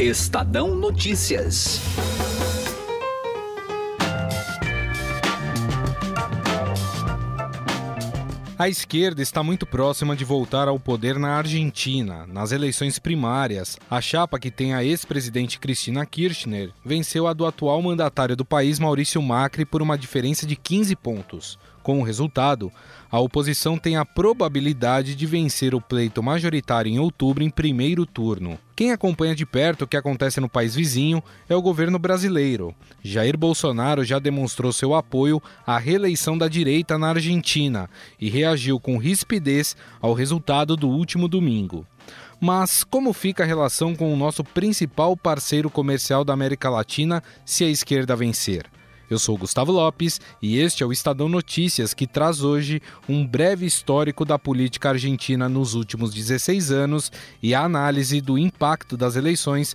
Estadão Notícias. A esquerda está muito próxima de voltar ao poder na Argentina. Nas eleições primárias, a chapa que tem a ex-presidente Cristina Kirchner venceu a do atual mandatário do país, Maurício Macri, por uma diferença de 15 pontos. Com o resultado, a oposição tem a probabilidade de vencer o pleito majoritário em outubro em primeiro turno. Quem acompanha de perto o que acontece no país vizinho é o governo brasileiro. Jair Bolsonaro já demonstrou seu apoio à reeleição da direita na Argentina e reagiu com rispidez ao resultado do último domingo. Mas como fica a relação com o nosso principal parceiro comercial da América Latina se a esquerda vencer? Eu sou Gustavo Lopes e este é o Estadão Notícias que traz hoje um breve histórico da política argentina nos últimos 16 anos e a análise do impacto das eleições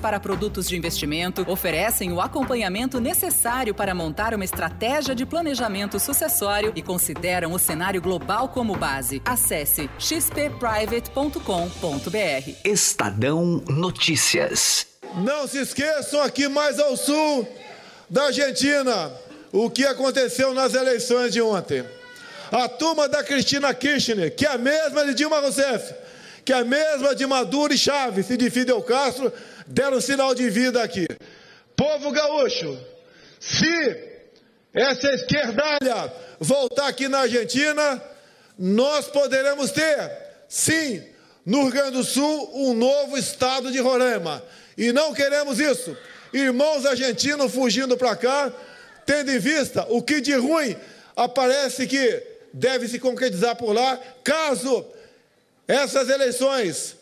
para produtos de investimento, oferecem o acompanhamento necessário para montar uma estratégia de planejamento sucessório e consideram o cenário global como base. Acesse xpprivate.com.br. Estadão Notícias. Não se esqueçam aqui mais ao sul da Argentina, o que aconteceu nas eleições de ontem. A turma da Cristina Kirchner, que é a mesma de Dilma Rousseff, que é a mesma de Maduro e Chaves e de Fidel Castro, deram sinal de vida aqui. Povo gaúcho, se essa esquerdalha voltar aqui na Argentina, nós poderemos ter, sim, no Rio Grande do Sul, um novo estado de Roraima. E não queremos isso irmãos argentinos fugindo para cá, tendo em vista o que de ruim aparece que deve se concretizar por lá, caso essas eleições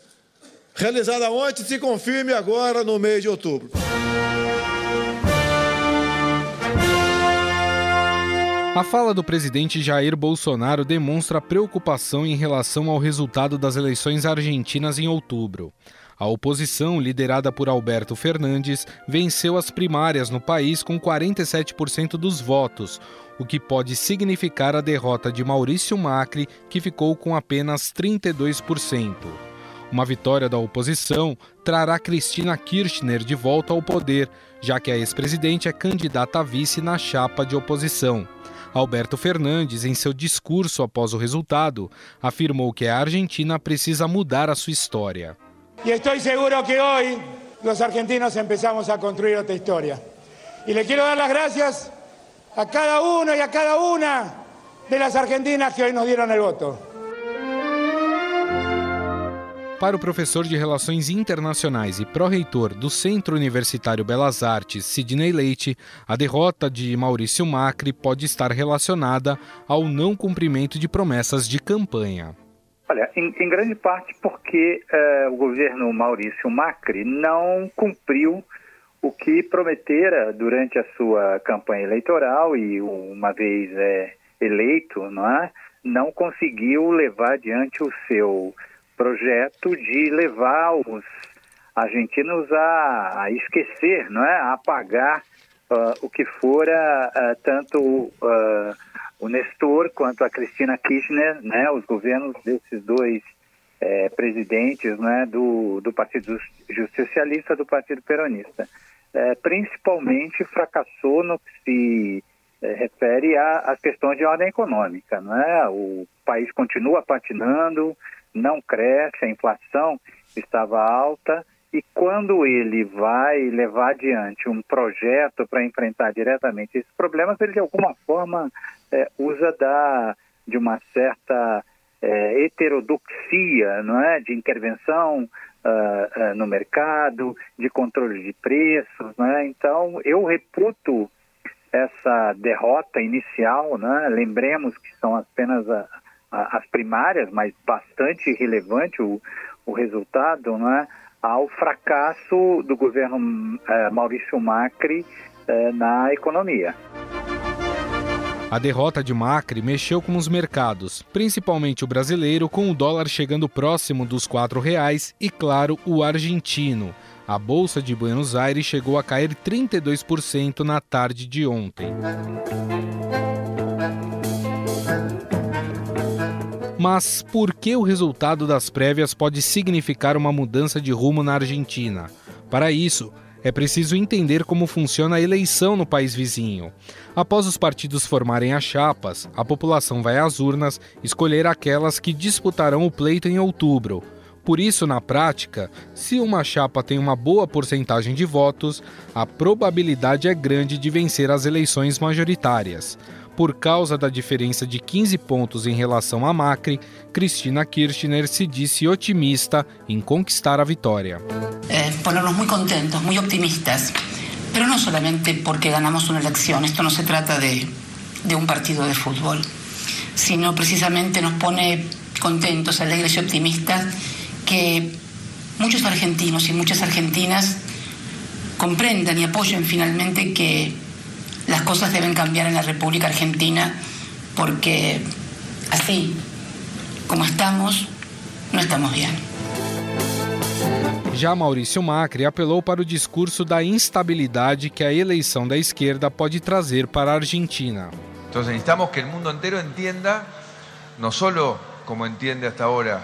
realizadas ontem se confirme agora no mês de outubro. A fala do presidente Jair Bolsonaro demonstra preocupação em relação ao resultado das eleições argentinas em outubro. A oposição, liderada por Alberto Fernandes, venceu as primárias no país com 47% dos votos, o que pode significar a derrota de Maurício Macri, que ficou com apenas 32%. Uma vitória da oposição trará Cristina Kirchner de volta ao poder, já que a ex-presidente é candidata a vice na chapa de oposição. Alberto Fernandes, em seu discurso após o resultado, afirmou que a Argentina precisa mudar a sua história. Y estoy seguro que hoy los argentinos empezamos a construir otra historia. Y le quiero dar las gracias a cada uno y a cada una de las argentinas que hoy nos dieron el voto. Para o professor de Relações Internacionais e pró-reitor do Centro Universitário Belas Artes, Sidney Leite, a derrota de Maurício Macri pode estar relacionada ao não cumprimento de promessas de campanha. Olha, em, em grande parte porque uh, o governo Maurício Macri não cumpriu o que prometera durante a sua campanha eleitoral e uma vez é, eleito, não, é? não conseguiu levar adiante o seu projeto de levar os argentinos a, a esquecer, não é? a apagar uh, o que fora uh, tanto uh, o Nestor quanto a Cristina Kirchner, né, os governos desses dois é, presidentes né, do, do Partido Socialista do Partido Peronista. É, principalmente fracassou no que se é, refere às questões de ordem econômica. Né? O país continua patinando, não cresce, a inflação estava alta, e quando ele vai levar adiante um projeto para enfrentar diretamente esses problemas, ele de alguma forma é, usa da, de uma certa é, heterodoxia não é? de intervenção uh, uh, no mercado, de controle de preços. Não é? Então, eu reputo essa derrota inicial, né? lembremos que são apenas a, a, as primárias, mas bastante relevante o, o resultado, não é? ao fracasso do governo eh, Maurício Macri eh, na economia. A derrota de Macri mexeu com os mercados, principalmente o brasileiro, com o dólar chegando próximo dos R$ reais e, claro, o argentino. A bolsa de Buenos Aires chegou a cair 32% na tarde de ontem. Mas por que o resultado das prévias pode significar uma mudança de rumo na Argentina? Para isso, é preciso entender como funciona a eleição no país vizinho. Após os partidos formarem as chapas, a população vai às urnas escolher aquelas que disputarão o pleito em outubro. Por isso, na prática, se uma chapa tem uma boa porcentagem de votos, a probabilidade é grande de vencer as eleições majoritárias. Por causa da diferença de 15 pontos em relação a Macri, Cristina Kirchner se disse otimista em conquistar a vitória. Eh, ponernos muy contentos, muy optimistas, pero no solamente porque ganamos una elección, esto no se trata de, de un partido de fútbol, sino precisamente nos pone contentos, alegres y optimistas que muchos argentinos y muchas argentinas comprendan y apoyen finalmente que las cosas deben cambiar en la República Argentina porque así como estamos, no estamos bien. Já Maurício Macri apelou para o discurso da instabilidade que a eleição da esquerda pode trazer para a Argentina. Então necesitamos que o mundo inteiro entenda, não só como entende hasta agora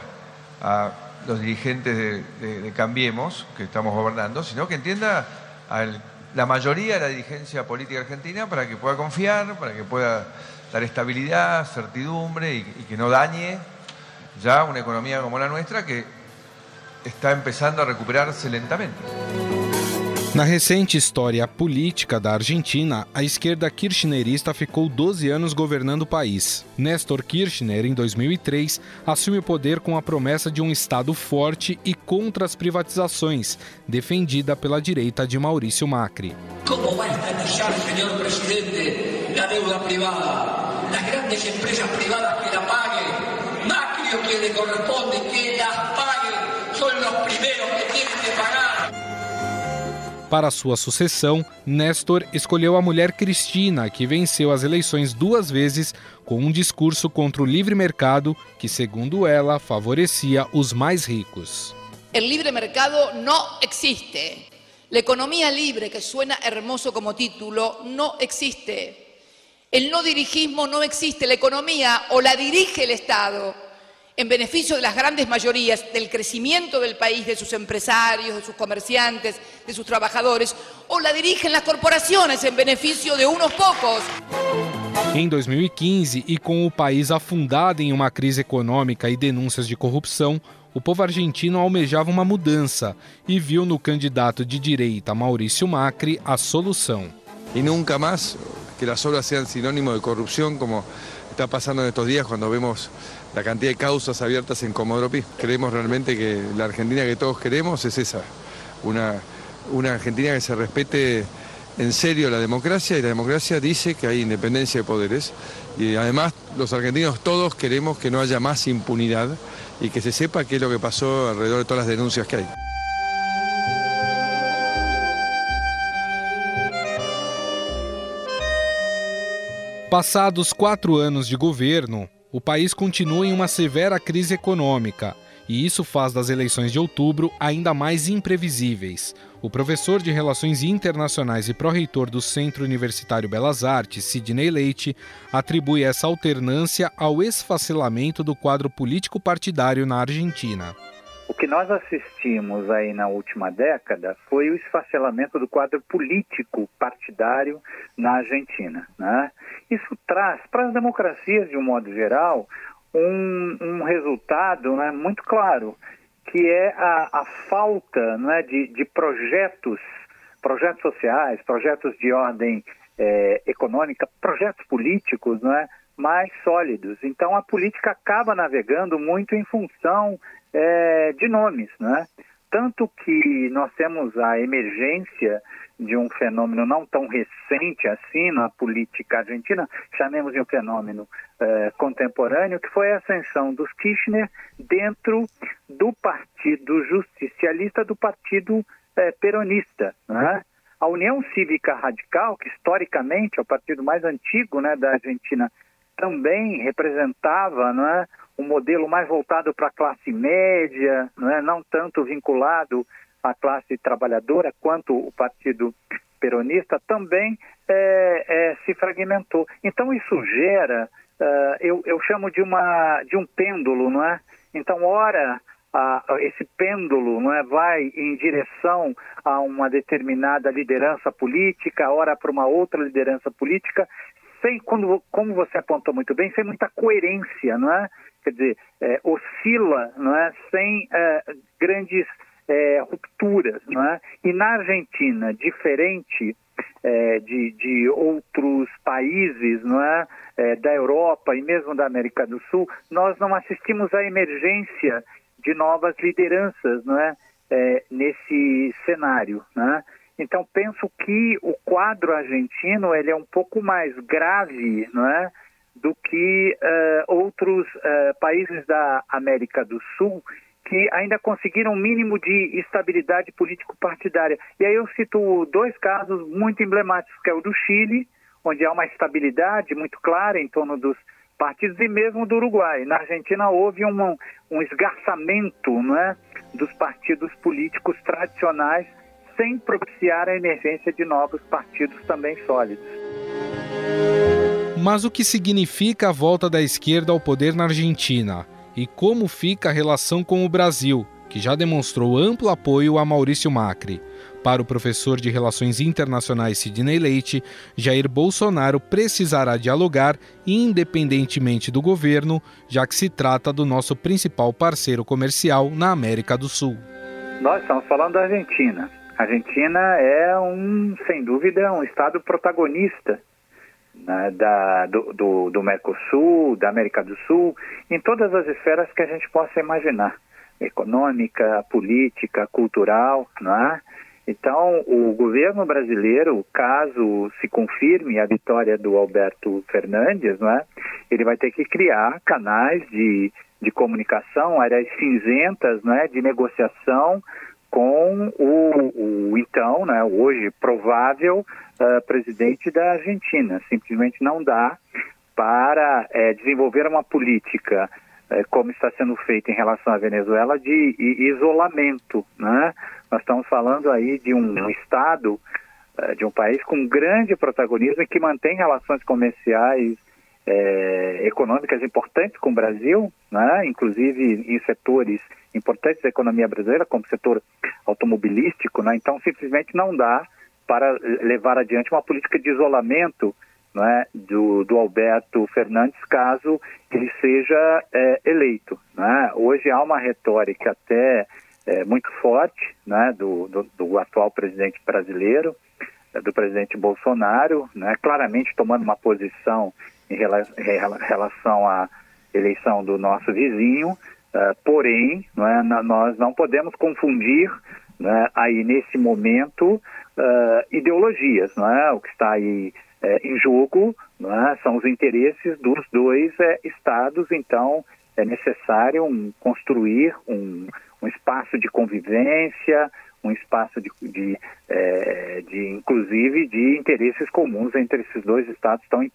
a los dirigentes de, de, de Cambiemos, que estamos gobernando, sino que entienda al la mayoría de la dirigencia política argentina para que pueda confiar, para que pueda dar estabilidad, certidumbre y, que no dañe ya una economía como la nuestra que está empezando a recuperarse lentamente. Na recente história política da Argentina, a esquerda kirchnerista ficou 12 anos governando o país. Néstor Kirchner, em 2003, assume o poder com a promessa de um Estado forte e contra as privatizações, defendida pela direita de Maurício Macri. Como vai estrategiar, senhor presidente, a deuda privada? As grandes empresas privadas que la paguen. Macri o quien le corresponde que las paguen. Son los primeros que tienen que pagar. Para sua sucessão, Néstor escolheu a mulher Cristina, que venceu as eleições duas vezes com um discurso contra o livre mercado que, segundo ela, favorecia os mais ricos. O livre mercado não existe. A economia livre, que suena hermoso como título, não existe. O no dirigismo não existe. A economia ou la dirige o Estado en beneficio de las grandes mayorías, del crecimiento del país, de sus empresarios, de sus comerciantes, de sus trabajadores, o la dirigen las corporaciones en beneficio de unos pocos. Em 2015, e com o país afundado em uma crise econômica e denúncias de corrupção, o povo argentino almejava uma mudança e viu no candidato de direita Maurício Macri a solução. E nunca mais que as obras sejam sinônimo de corrupção, como está passando nestes dias quando vemos la cantidad de causas abiertas en Comodoro Pi. Creemos realmente que la Argentina que todos queremos es esa, una, una Argentina que se respete en serio la democracia y la democracia dice que hay independencia de poderes y además los argentinos todos queremos que no haya más impunidad y que se sepa qué es lo que pasó alrededor de todas las denuncias que hay. Passados quatro anos de governo, o país continua em uma severa crise econômica e isso faz das eleições de outubro ainda mais imprevisíveis. O professor de Relações Internacionais e pró-reitor do Centro Universitário Belas Artes, Sidney Leite, atribui essa alternância ao esfacelamento do quadro político partidário na Argentina. O que nós assistimos aí na última década foi o esfacelamento do quadro político partidário na Argentina. Né? Isso traz para as democracias, de um modo geral, um, um resultado né, muito claro, que é a, a falta né, de, de, projetos, projetos sociais, projetos de ordem é, econômica, projetos políticos né, mais sólidos. Então a política acaba navegando muito em função é, de nomes, né? tanto que nós temos a emergência de um fenômeno não tão recente assim na política argentina, chamemos de um fenômeno eh, contemporâneo, que foi a ascensão dos Kirchner dentro do Partido Justicialista, do Partido eh, Peronista. Né? A União Cívica Radical, que historicamente é o partido mais antigo né, da Argentina, também representava não é, um modelo mais voltado para a classe média, não, é, não tanto vinculado à classe trabalhadora, quanto o Partido Peronista, também é, é, se fragmentou. Então isso gera, uh, eu, eu chamo de, uma, de um pêndulo, não é? Então, ora, esse pêndulo não é, vai em direção a uma determinada liderança política, ora para uma outra liderança política, sem, quando, como você apontou muito bem, sem muita coerência, não é? Quer dizer, é, oscila, não é? Sem é, grandes é, rupturas, não é? E na Argentina, diferente é, de, de outros países, não é? é? Da Europa e mesmo da América do Sul, nós não assistimos à emergência de novas lideranças, não é? é nesse cenário, né? Então penso que o quadro argentino ele é um pouco mais grave, não é, do que uh, outros uh, países da América do Sul que ainda conseguiram um mínimo de estabilidade político-partidária. E aí eu cito dois casos muito emblemáticos, que é o do Chile, onde há uma estabilidade muito clara em torno dos partidos e mesmo do Uruguai. Na Argentina houve um, um esgarçamento não é, dos partidos políticos tradicionais sem propiciar a emergência de novos partidos também sólidos. Mas o que significa a volta da esquerda ao poder na Argentina? E como fica a relação com o Brasil, que já demonstrou amplo apoio a Maurício Macri? Para o professor de Relações Internacionais Sidney Leite, Jair Bolsonaro precisará dialogar independentemente do governo, já que se trata do nosso principal parceiro comercial na América do Sul. Nós estamos falando da Argentina. A Argentina é um, sem dúvida, um estado protagonista né, da, do, do, do, Mercosul, da América do Sul, em todas as esferas que a gente possa imaginar, econômica, política, cultural, né? Então, o governo brasileiro, caso se confirme a vitória do Alberto Fernandes, né, ele vai ter que criar canais de, de comunicação, áreas cinzentas, né, de negociação com o, o então, né, hoje provável uh, presidente da Argentina. Simplesmente não dá para é, desenvolver uma política é, como está sendo feito em relação à Venezuela de isolamento, né? Nós estamos falando aí de um estado, é, de um país com grande protagonismo e que mantém relações comerciais é, econômicas importantes com o Brasil, né? inclusive em setores importantes da economia brasileira, como o setor automobilístico, né? então simplesmente não dá para levar adiante uma política de isolamento né, do, do, Alberto Fernandes caso ele seja é, eleito. Né? Hoje há uma retórica até é, muito forte né, do, do, do, atual presidente brasileiro, do presidente Bolsonaro, né, claramente tomando uma posição em relação à eleição do nosso vizinho, uh, porém, não é, nós não podemos confundir né, aí nesse momento uh, ideologias, não é? O que está aí é, em jogo é? são os interesses dos dois é, estados, então é necessário um, construir um, um espaço de convivência, um espaço de, de, é, de, inclusive de interesses comuns entre esses dois estados tão é?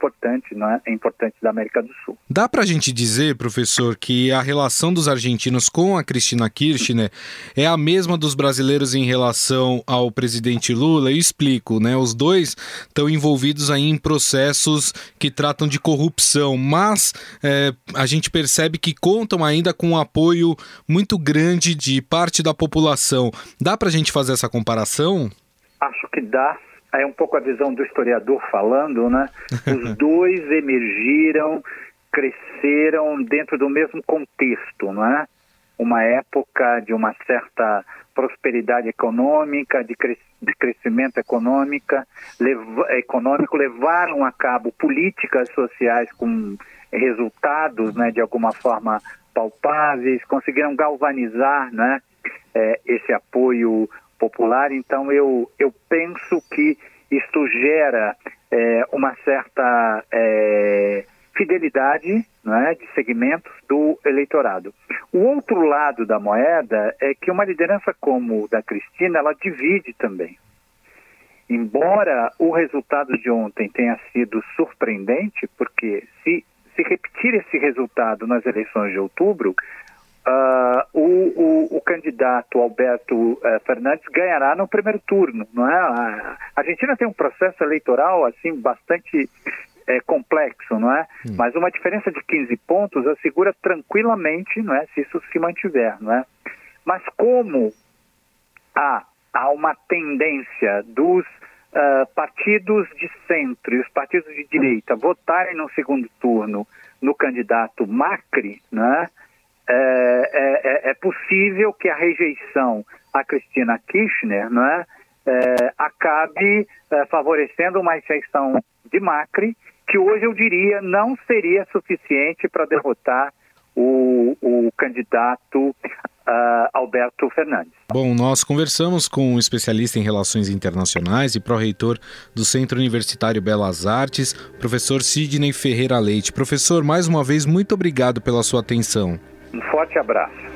importantes da América do Sul. Dá para a gente dizer, professor, que a relação dos argentinos com a Cristina Kirchner é a mesma dos brasileiros em relação ao presidente Lula? Eu explico, né? Os dois estão envolvidos aí em processos que tratam de corrupção, mas é, a gente percebe que contam ainda com um apoio muito grande de parte da população. Dá para gente fazer essa comparação? Acho que dá. É um pouco a visão do historiador falando, né? Os dois emergiram, cresceram dentro do mesmo contexto, não é? Uma época de uma certa prosperidade econômica, de, cres de crescimento econômica, lev econômico, levaram a cabo políticas sociais com resultados, né, de alguma forma palpáveis, conseguiram galvanizar, né, é, esse apoio popular. Então, eu, eu penso que isto gera é, uma certa é, fidelidade né, de segmentos do eleitorado. O outro lado da moeda é que uma liderança como o da Cristina, ela divide também. Embora o resultado de ontem tenha sido surpreendente, porque se, se repetir esse resultado nas eleições de outubro, Uh, o, o, o, candidato Alberto uh, Fernandes ganhará no primeiro turno, não é? A Argentina tem um processo eleitoral assim bastante é, complexo, não é? Hum. Mas uma diferença de 15 pontos assegura tranquilamente, não é? Se isso se mantiver, não é? Mas como há, há uma tendência dos uh, partidos de centro e os partidos de direita votarem no segundo turno no candidato Macri, não é? É, é, possível que a rejeição a Cristina Kirchner não é, é acabe é, favorecendo uma eleição de Macri, que hoje eu diria não seria suficiente para derrotar o, o candidato uh, Alberto Fernandes. Bom, nós conversamos com um especialista em relações internacionais e pró-reitor do Centro Universitário Belas Artes, professor Sidney Ferreira Leite. Professor, mais uma vez, muito obrigado pela sua atenção. Um forte abraço.